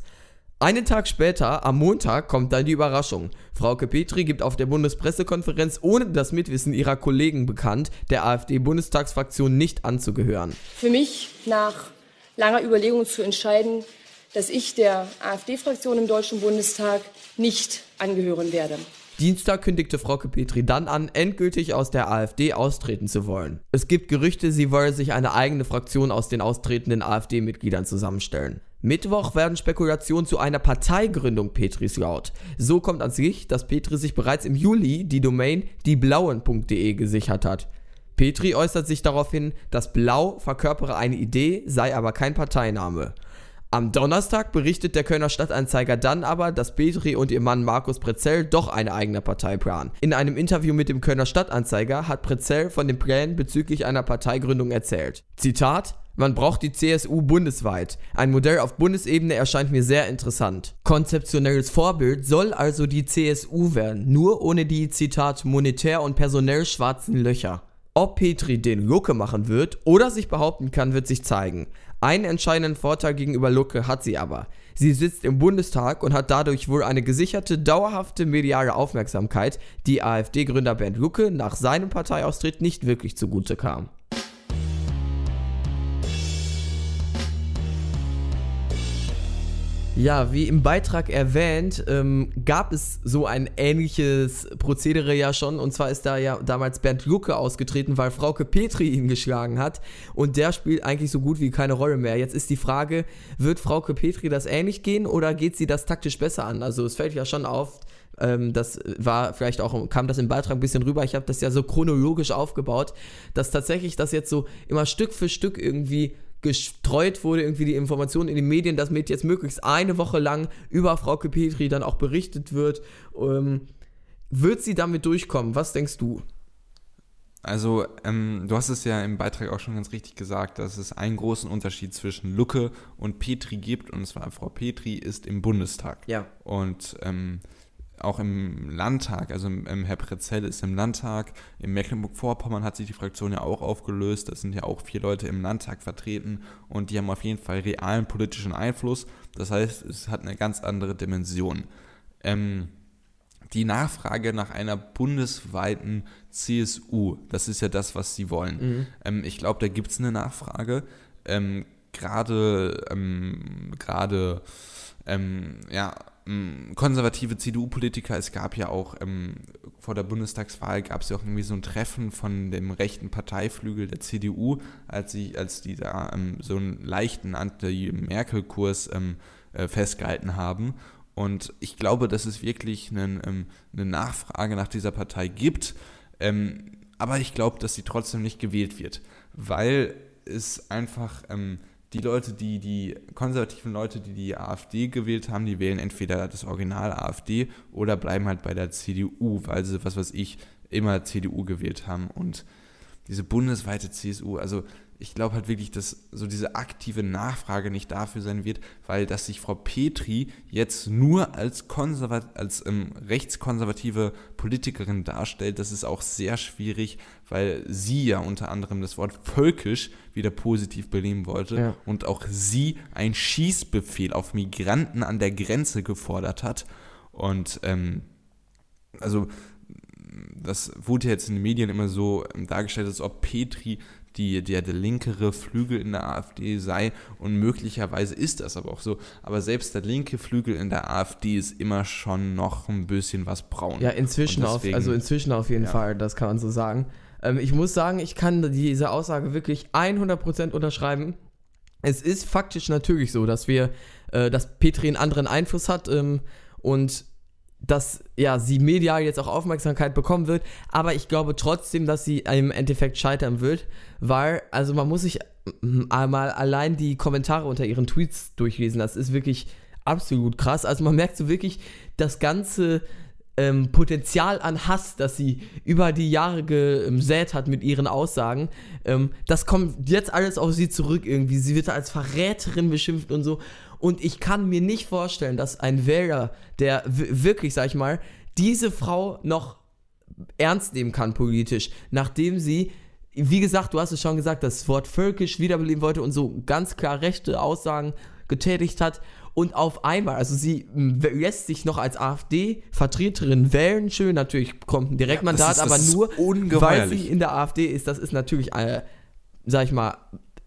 Einen Tag später, am Montag, kommt dann die Überraschung. Frauke Petri gibt auf der Bundespressekonferenz ohne das Mitwissen ihrer Kollegen bekannt, der AfD-Bundestagsfraktion nicht anzugehören. Für mich nach langer Überlegung zu entscheiden, dass ich der AfD-Fraktion im Deutschen Bundestag nicht angehören werde. Dienstag kündigte Frauke Petri dann an, endgültig aus der AfD austreten zu wollen. Es gibt Gerüchte, sie wolle sich eine eigene Fraktion aus den austretenden AfD-Mitgliedern zusammenstellen. Mittwoch werden Spekulationen zu einer Parteigründung Petris laut. So kommt ans Licht, dass Petri sich bereits im Juli die Domain dieblauen.de gesichert hat. Petri äußert sich daraufhin, dass Blau verkörpere eine Idee, sei aber kein Parteiname. Am Donnerstag berichtet der Kölner Stadtanzeiger dann aber, dass Petri und ihr Mann Markus Prezell doch eine eigene Partei planen. In einem Interview mit dem Kölner Stadtanzeiger hat Prezell von den Plänen bezüglich einer Parteigründung erzählt. Zitat man braucht die CSU bundesweit. Ein Modell auf Bundesebene erscheint mir sehr interessant. Konzeptionelles Vorbild soll also die CSU werden, nur ohne die, Zitat, monetär und personell schwarzen Löcher. Ob Petri den Lucke machen wird oder sich behaupten kann, wird sich zeigen. Einen entscheidenden Vorteil gegenüber Lucke hat sie aber. Sie sitzt im Bundestag und hat dadurch wohl eine gesicherte, dauerhafte mediale Aufmerksamkeit, die AfD-Gründer Bernd Lucke nach seinem Parteiaustritt nicht wirklich zugute kam. Ja, wie im Beitrag erwähnt, ähm, gab es so ein ähnliches Prozedere ja schon. Und zwar ist da ja damals Bernd Lucke ausgetreten, weil Frauke Petri ihn geschlagen hat. Und der spielt eigentlich so gut wie keine Rolle mehr. Jetzt ist die Frage, wird Frauke Petri das ähnlich gehen oder geht sie das taktisch besser an? Also es fällt ja schon auf, ähm, das war vielleicht auch, kam das im Beitrag ein bisschen rüber, ich habe das ja so chronologisch aufgebaut, dass tatsächlich das jetzt so immer Stück für Stück irgendwie gestreut wurde, irgendwie die Information in den Medien, dass mit jetzt möglichst eine Woche lang über Frau Petri dann auch berichtet wird. Ähm, wird sie damit durchkommen? Was denkst du? Also, ähm, du hast es ja im Beitrag auch schon ganz richtig gesagt, dass es einen großen Unterschied zwischen Lucke und Petri gibt. Und zwar Frau Petri ist im Bundestag. Ja. Und ähm, auch im Landtag, also im, im Herr Prezell ist im Landtag, in Mecklenburg-Vorpommern hat sich die Fraktion ja auch aufgelöst, da sind ja auch vier Leute im Landtag vertreten und die haben auf jeden Fall realen politischen Einfluss. Das heißt, es hat eine ganz andere Dimension. Ähm, die Nachfrage nach einer bundesweiten CSU, das ist ja das, was sie wollen. Mhm. Ähm, ich glaube, da gibt es eine Nachfrage. Ähm, gerade ähm, gerade ähm, ja, konservative CDU-Politiker, es gab ja auch ähm, vor der Bundestagswahl gab es ja auch irgendwie so ein Treffen von dem rechten Parteiflügel der CDU, als sie, als die da ähm, so einen leichten Anti-Merkel-Kurs ähm, äh, festgehalten haben. Und ich glaube, dass es wirklich einen, ähm, eine Nachfrage nach dieser Partei gibt. Ähm, aber ich glaube, dass sie trotzdem nicht gewählt wird, weil es einfach ähm, die Leute, die die konservativen Leute, die die AfD gewählt haben, die wählen entweder das Original AfD oder bleiben halt bei der CDU, weil sie, was weiß ich, immer CDU gewählt haben. Und diese bundesweite CSU, also ich glaube halt wirklich, dass so diese aktive Nachfrage nicht dafür sein wird, weil dass sich Frau Petri jetzt nur als, konservat als ähm, rechtskonservative Politikerin darstellt, das ist auch sehr schwierig, weil sie ja unter anderem das Wort völkisch wieder positiv beleben wollte ja. und auch sie einen Schießbefehl auf Migranten an der Grenze gefordert hat. Und ähm, also das wurde jetzt in den Medien immer so dargestellt, als ob Petri die, der, der linkere Flügel in der AfD sei und möglicherweise ist das aber auch so. Aber selbst der linke Flügel in der AfD ist immer schon noch ein bisschen was braun. Ja, inzwischen deswegen, auf, also inzwischen auf jeden ja. Fall, das kann man so sagen. Ähm, ich muss sagen, ich kann diese Aussage wirklich 100% unterschreiben. Es ist faktisch natürlich so, dass wir, äh, dass Petri einen anderen Einfluss hat ähm, und dass ja, sie medial jetzt auch Aufmerksamkeit bekommen wird, aber ich glaube trotzdem, dass sie im Endeffekt scheitern wird, weil, also man muss sich einmal allein die Kommentare unter ihren Tweets durchlesen, das ist wirklich absolut krass. Also man merkt so wirklich das ganze ähm, Potenzial an Hass, das sie über die Jahre gesät hat mit ihren Aussagen, ähm, das kommt jetzt alles auf sie zurück irgendwie. Sie wird als Verräterin beschimpft und so. Und ich kann mir nicht vorstellen, dass ein Wähler, der wirklich, sag ich mal, diese Frau noch ernst nehmen kann politisch, nachdem sie, wie gesagt, du hast es schon gesagt, das Wort völkisch wiederbeleben wollte und so ganz klar rechte Aussagen getätigt hat. Und auf einmal, also sie lässt sich noch als AfD-Vertreterin wählen, schön, natürlich kommt ein Direktmandat, ja, ist, aber nur, weil sie in der AfD ist, das ist natürlich, äh, sag ich mal,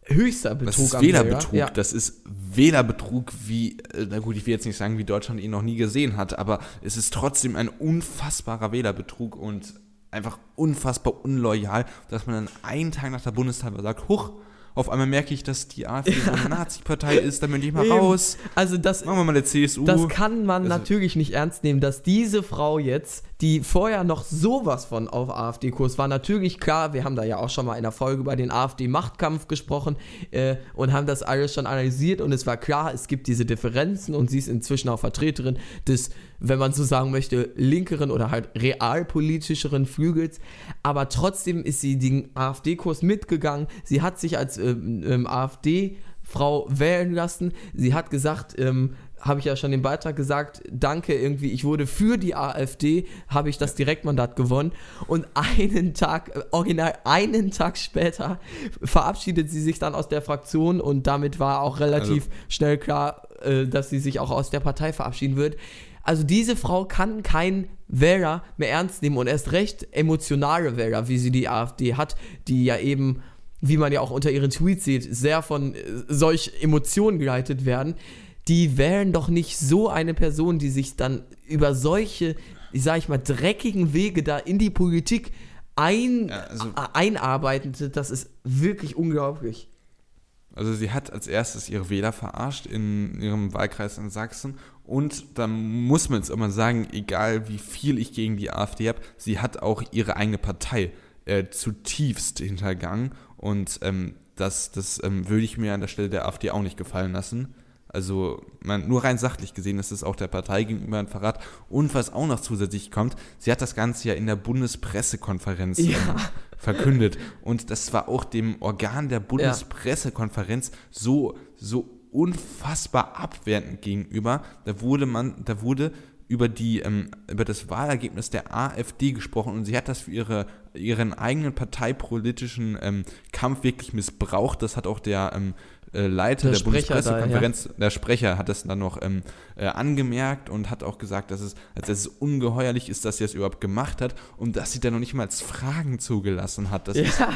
höchster Betrug. Das ist Wählerbetrug. Ja. Das ist Wählerbetrug, wie, äh, na gut, ich will jetzt nicht sagen, wie Deutschland ihn noch nie gesehen hat, aber es ist trotzdem ein unfassbarer Wählerbetrug und einfach unfassbar unloyal, dass man dann einen Tag nach der Bundestagswahl sagt, huch, auf einmal merke ich, dass die AfD [LAUGHS] eine Nazi-Partei ist, dann bin ich mal Eben. raus. Also das, Machen wir mal eine CSU. Das kann man also, natürlich nicht ernst nehmen, dass diese Frau jetzt, die vorher noch sowas von auf AfD-Kurs war, natürlich klar, wir haben da ja auch schon mal in der Folge über den AfD-Machtkampf gesprochen äh, und haben das alles schon analysiert und es war klar, es gibt diese Differenzen und sie ist inzwischen auch Vertreterin des wenn man so sagen möchte, linkeren oder halt realpolitischeren Flügels. Aber trotzdem ist sie den AfD-Kurs mitgegangen. Sie hat sich als ähm, ähm, AfD-Frau wählen lassen. Sie hat gesagt, ähm, habe ich ja schon im Beitrag gesagt, danke irgendwie, ich wurde für die AfD, habe ich das Direktmandat gewonnen und einen Tag, äh, original einen Tag später verabschiedet sie sich dann aus der Fraktion und damit war auch relativ also. schnell klar, äh, dass sie sich auch aus der Partei verabschieden wird. Also diese Frau kann kein Wähler mehr ernst nehmen und erst recht emotionale Wähler, wie sie die AfD hat, die ja eben, wie man ja auch unter ihren Tweets sieht, sehr von äh, solch Emotionen geleitet werden. Die wählen doch nicht so eine Person, die sich dann über solche, ich sag ich mal, dreckigen Wege da in die Politik ein, ja, also, einarbeitet. Das ist wirklich unglaublich. Also sie hat als erstes ihre Wähler verarscht in ihrem Wahlkreis in Sachsen und da muss man jetzt immer sagen, egal wie viel ich gegen die AfD habe, sie hat auch ihre eigene Partei äh, zutiefst hintergangen und ähm, das, das ähm, würde ich mir an der Stelle der AfD auch nicht gefallen lassen. Also man, nur rein sachlich gesehen ist es auch der Partei gegenüber ein Verrat. Und was auch noch zusätzlich kommt, sie hat das Ganze ja in der Bundespressekonferenz Ja. ähm, verkündet. Und das war auch dem Organ der Bundespressekonferenz so, so unfassbar abwertend gegenüber. Da wurde man, da wurde über, die, ähm, über das Wahlergebnis der AfD gesprochen und sie hat das für ihre, ihren eigenen parteipolitischen ähm, Kampf wirklich missbraucht. Das hat auch der ähm, äh, Leiter Der der, da, Bundespressekonferenz, der Sprecher, hat das dann noch ähm, äh, angemerkt und hat auch gesagt, dass es, dass es ungeheuerlich ist, dass sie das überhaupt gemacht hat und dass sie da noch nicht mal Fragen zugelassen hat. Das ist Ja,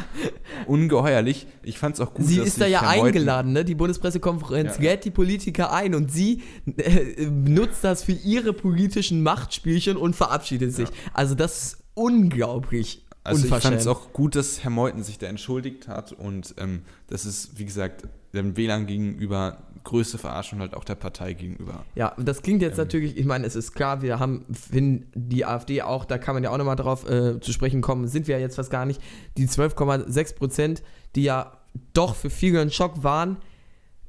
ungeheuerlich. Ich fand es auch gut, sie dass ist da sich ja eingeladen, ne? Die Bundespressekonferenz Ja. lädt die Politiker ein und sie äh, nutzt das für ihre politischen Machtspielchen und verabschiedet sich. Also das ist unglaublich Also ich fand es auch gut, dass Herr Meuthen sich da entschuldigt hat und ähm, das ist, wie gesagt, dem WLAN gegenüber größte Verarschung halt auch der Partei gegenüber. Ja, das klingt Ähm. jetzt natürlich, ich meine, es ist klar, wir haben, wenn die AfD auch, da kann man ja auch nochmal drauf äh, zu sprechen kommen, sind wir ja jetzt fast gar nicht, die 12,6 Prozent, die ja doch für viele ein Schock waren,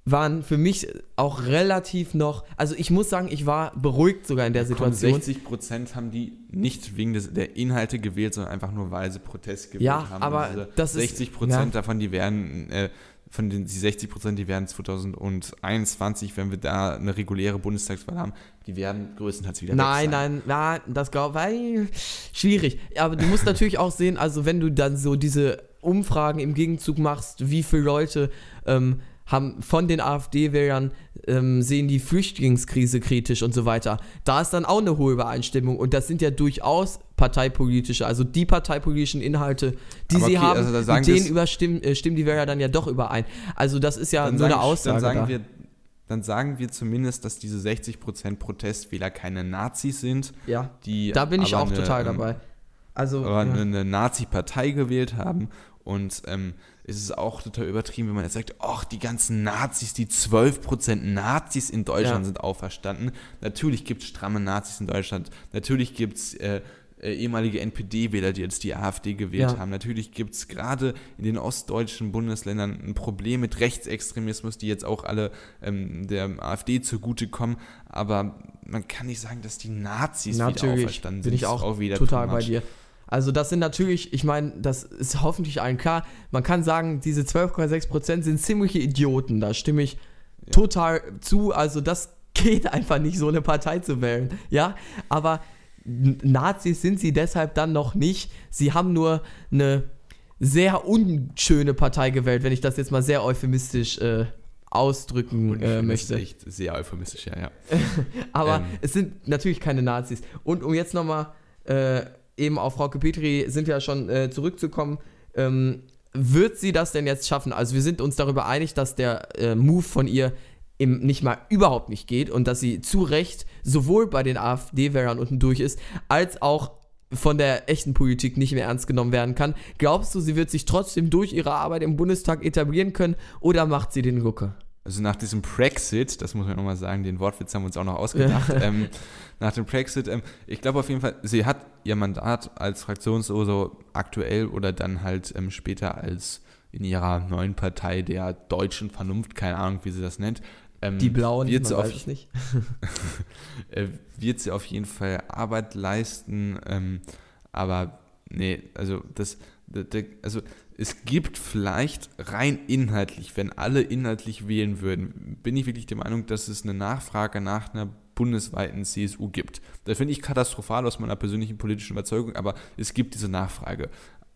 waren für mich auch relativ noch, also ich muss sagen, ich war beruhigt sogar in der Situation. 60 Prozent haben die nicht wegen des, der Inhalte gewählt, sondern einfach nur, weil sie Protest gewählt Ja, haben. aber Und diese das ist- 60 Prozent ja. davon, die werden, äh, von den die 60 Prozent, die werden 2021, wenn wir da eine reguläre Bundestagswahl haben, die werden größtenteils wieder Nein, weg sein. nein, nein, das glaube ich. Schwierig. Aber du musst natürlich auch sehen, also wenn du dann so diese Umfragen im Gegenzug machst, wie viele Leute ähm, haben von den AfD-Wählern ähm, sehen die Flüchtlingskrise kritisch und so weiter. Da ist dann auch eine hohe Übereinstimmung und das sind ja durchaus parteipolitische, also die parteipolitischen Inhalte, die Aber sie okay, haben, also mit denen überstimmen äh, stimmen die Wähler dann ja doch überein. Also das ist ja so eine Aussage. Dann sagen, da. wir, dann sagen wir zumindest, dass diese 60% Protestwähler keine Nazis sind. ja, Die da bin ich auch eine, total ähm, dabei. Also aber ja. eine, eine Nazi-Partei gewählt haben. Und ähm, es ist auch total übertrieben, wenn man jetzt sagt, ach, die ganzen Nazis, die 12% Nazis in Deutschland Ja. sind auferstanden. Natürlich gibt es stramme Nazis in Deutschland. Natürlich gibt es äh, äh, ehemalige NPD-Wähler, die jetzt die AfD gewählt Ja. haben. Natürlich gibt es gerade in den ostdeutschen Bundesländern ein Problem mit Rechtsextremismus, die jetzt auch alle ähm, der AfD zugutekommen. Aber man kann nicht sagen, dass die Nazis wieder Natürlich auferstanden bin sind. ich Das ist auch, wieder total bei dir. Also das sind natürlich, ich meine, das ist hoffentlich allen klar. Man kann sagen, diese 12,6% sind ziemliche Idioten. Da stimme ich total zu. Also das geht einfach nicht, so eine Partei zu wählen. Ja, aber Nazis sind sie deshalb dann noch nicht. Sie haben nur eine sehr unschöne Partei gewählt, wenn ich das jetzt mal sehr euphemistisch äh, ausdrücken äh, das möchte. ist echt sehr euphemistisch, ja, ja. [LAUGHS] Aber Ähm. es sind natürlich keine Nazis. Und um jetzt nochmal äh, eben auf Frau Petri sind wir ja schon äh, zurückzukommen, ähm, wird sie das denn jetzt schaffen? Also wir sind uns darüber einig, dass der äh, Move von ihr eben nicht mal überhaupt nicht geht und dass sie zu Recht sowohl bei den AfD-Wählern unten durch ist, als auch von der echten Politik nicht mehr ernst genommen werden kann. Glaubst du, sie wird sich trotzdem durch ihre Arbeit im Bundestag etablieren können oder macht sie den Rucker? Also nach diesem Brexit, das muss man nochmal sagen, den Wortwitz haben wir uns auch noch ausgedacht. ähm, nach dem Brexit, ähm, ich glaube auf jeden Fall, sie hat ihr Mandat als Fraktionslose aktuell oder dann halt ähm, später als in ihrer neuen Partei der deutschen Vernunft, keine Ahnung, wie sie das nennt. Ähm, Die Blauen, wird sie, auf, weiß nicht. [LAUGHS] äh, wird sie auf jeden Fall Arbeit leisten, ähm, aber nee, also das, das, das, also es gibt vielleicht rein inhaltlich, wenn alle inhaltlich wählen würden, bin ich wirklich der Meinung, dass es eine Nachfrage nach einer bundesweiten CSU gibt. Das finde ich katastrophal aus meiner persönlichen politischen Überzeugung, aber es gibt diese Nachfrage.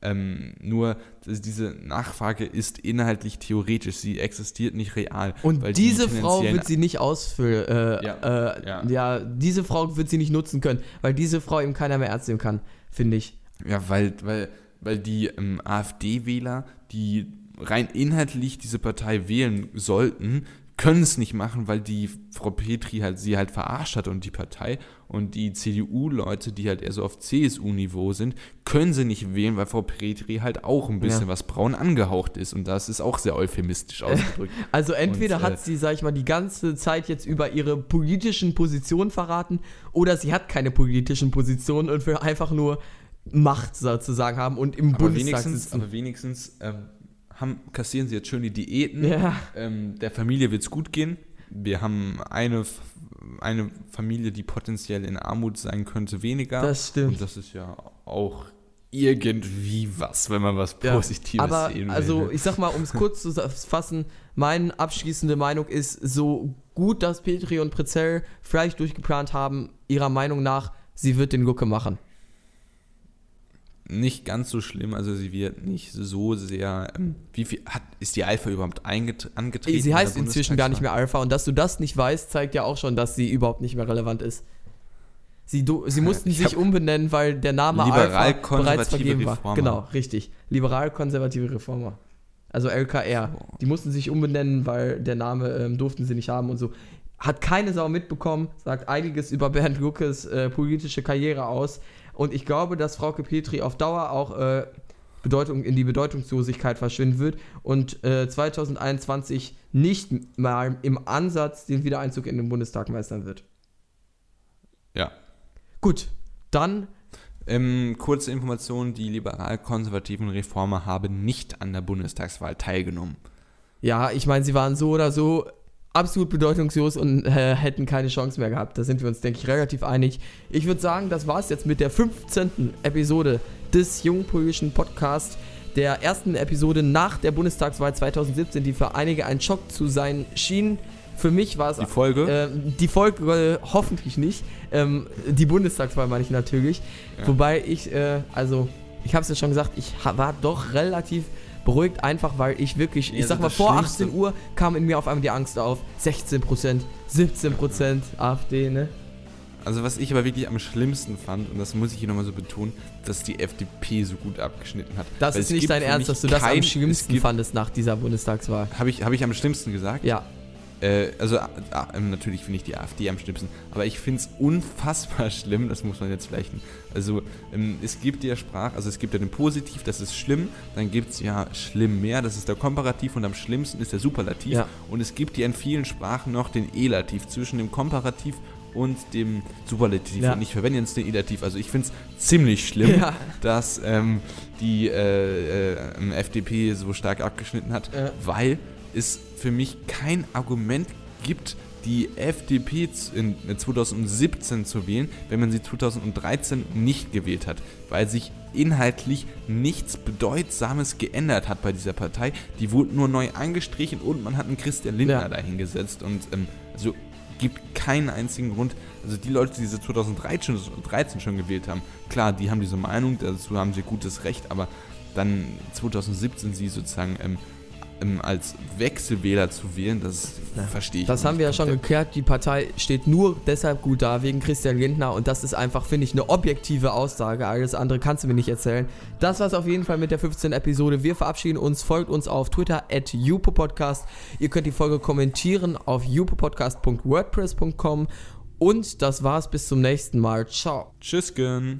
Ähm, nur diese Nachfrage ist inhaltlich theoretisch, sie existiert nicht real. Und weil die diese Frau wird sie nicht ausfüllen. Äh, Ja, äh, ja. ja. diese Frau wird sie nicht nutzen können, weil diese Frau eben keiner mehr ernst nehmen kann, finde ich. Ja, weil, weil, weil die ähm, AfD-Wähler, die rein inhaltlich diese Partei wählen sollten, können es nicht machen, weil die Frau Petri halt sie halt verarscht hat und die Partei und die CDU-Leute, die halt eher so auf CSU-Niveau sind, können sie nicht wählen, weil Frau Petri halt auch ein bisschen Ja. was braun angehaucht ist und das ist auch sehr euphemistisch ausgedrückt. [LAUGHS] Also entweder Und, äh, hat sie, sag ich mal, die ganze Zeit jetzt über ihre politischen Positionen verraten oder sie hat keine politischen Positionen und will einfach nur Macht sozusagen haben und im aber Bundestag wenigstens, sitzen. aber wenigstens ähm, haben, kassieren sie jetzt schön die Diäten. Ja. Ähm, der Familie wird es gut gehen. Wir haben eine, eine Familie, die potenziell in Armut sein könnte, weniger. Das stimmt. Und das ist ja auch irgendwie was, wenn man was Ja, Positives Aber sehen will. also ich sag mal, um es kurz zu fassen, meine abschließende Meinung ist, so gut, dass Petri und Prezell vielleicht durchgeplant haben, ihrer Meinung nach, sie wird den Gucke machen. Nicht ganz so schlimm, also sie wird nicht so sehr. Ähm, wie viel hat, ist die Alpha überhaupt angetreten? Sie in heißt der inzwischen gar nicht mehr? Alpha und dass du das nicht weißt, zeigt ja auch schon, dass sie überhaupt nicht mehr relevant ist. Sie, du, sie mussten Ich sich umbenennen, weil der Name Alpha bereits vergeben war. Reformer. Genau, richtig. Liberal-konservative Reformer. Also LKR. So. Die mussten sich umbenennen, weil der Name ähm, durften sie nicht haben und so. Hat keine Sau mitbekommen, sagt einiges über Bernd Luckes äh, politische Karriere aus. Und ich glaube, dass Frauke Petri auf Dauer auch äh, Bedeutung, in die Bedeutungslosigkeit verschwinden wird und äh, 2021 nicht mal im Ansatz den Wiedereinzug in den Bundestag meistern wird. Ja. Gut, dann Ähm, kurze Information: Die liberal-konservativen Reformer haben nicht an der Bundestagswahl teilgenommen. Ja, ich meine, sie waren so oder so absolut bedeutungslos und äh, hätten keine Chance mehr gehabt. Da sind wir uns, denke ich, relativ einig. Ich würde sagen, das war es jetzt mit der 15. Episode des Jungpolitischen Podcasts, der ersten Episode nach der Bundestagswahl 2017, die für einige ein Schock zu sein schien. Für mich war es Die Folge? ähm, die Folge äh, hoffentlich nicht. Ähm, die Bundestagswahl meine ich natürlich. Ja. Wobei ich, äh, also, ich habe es ja schon gesagt, ich war doch relativ beruhigt, einfach weil ich wirklich, Ja, ich sag mal, vor Schlimmste- 18 Uhr kam in mir auf einmal die Angst auf. 16%, 17% AfD, ne? Also was ich aber wirklich am schlimmsten fand, und das muss ich hier nochmal so betonen, dass die FDP so gut abgeschnitten hat. Das Weil ist nicht dein Ernst, dass du das am schlimmsten fandest nach dieser Bundestagswahl. Habe ich, hab ich am schlimmsten gesagt? Ja, Äh, also äh, natürlich finde ich die AfD am schlimmsten, aber ich finde es unfassbar [LAUGHS] schlimm, das muss man jetzt vielleicht, also ähm, es gibt ja Sprach, also es gibt ja den Positiv, das ist schlimm, dann gibt es ja schlimm mehr, das ist der Komparativ und am schlimmsten ist der Superlativ Ja. und es gibt ja in vielen Sprachen noch den Elativ zwischen dem Komparativ und dem Superlativ Ja. und ich verwende jetzt den Elativ, also ich finde es ziemlich schlimm, [LAUGHS] Ja. dass ähm, die äh, äh, FDP so stark abgeschnitten hat, weil es für mich kein Argument gibt, die FDP in 2017 zu wählen, wenn man sie 2013 nicht gewählt hat, weil sich inhaltlich nichts Bedeutsames geändert hat bei dieser Partei. Die wurde nur neu angestrichen und man hat einen Christian Lindner Ja. dahingesetzt und ähm, also gibt keinen einzigen Grund, also die Leute, die sie 2013 13 schon gewählt haben, klar, die haben diese Meinung, dazu haben sie gutes Recht, aber dann 2017 sie sozusagen ähm, ähm, als Wechselwähler zu wählen, das verstehe ich das haben wir ja schon geklärt. Die Partei steht nur deshalb gut da, wegen Christian Lindner. Und das ist einfach, finde ich, eine objektive Aussage. Alles andere kannst du mir nicht erzählen. Das war's auf jeden Fall mit der 15. Episode. Wir verabschieden uns. Folgt uns auf Twitter at Podcast. Ihr könnt die Folge kommentieren auf jupopodcast.wordpress.com. Und das war's bis zum nächsten Mal. Ciao. Tschüss, Gün.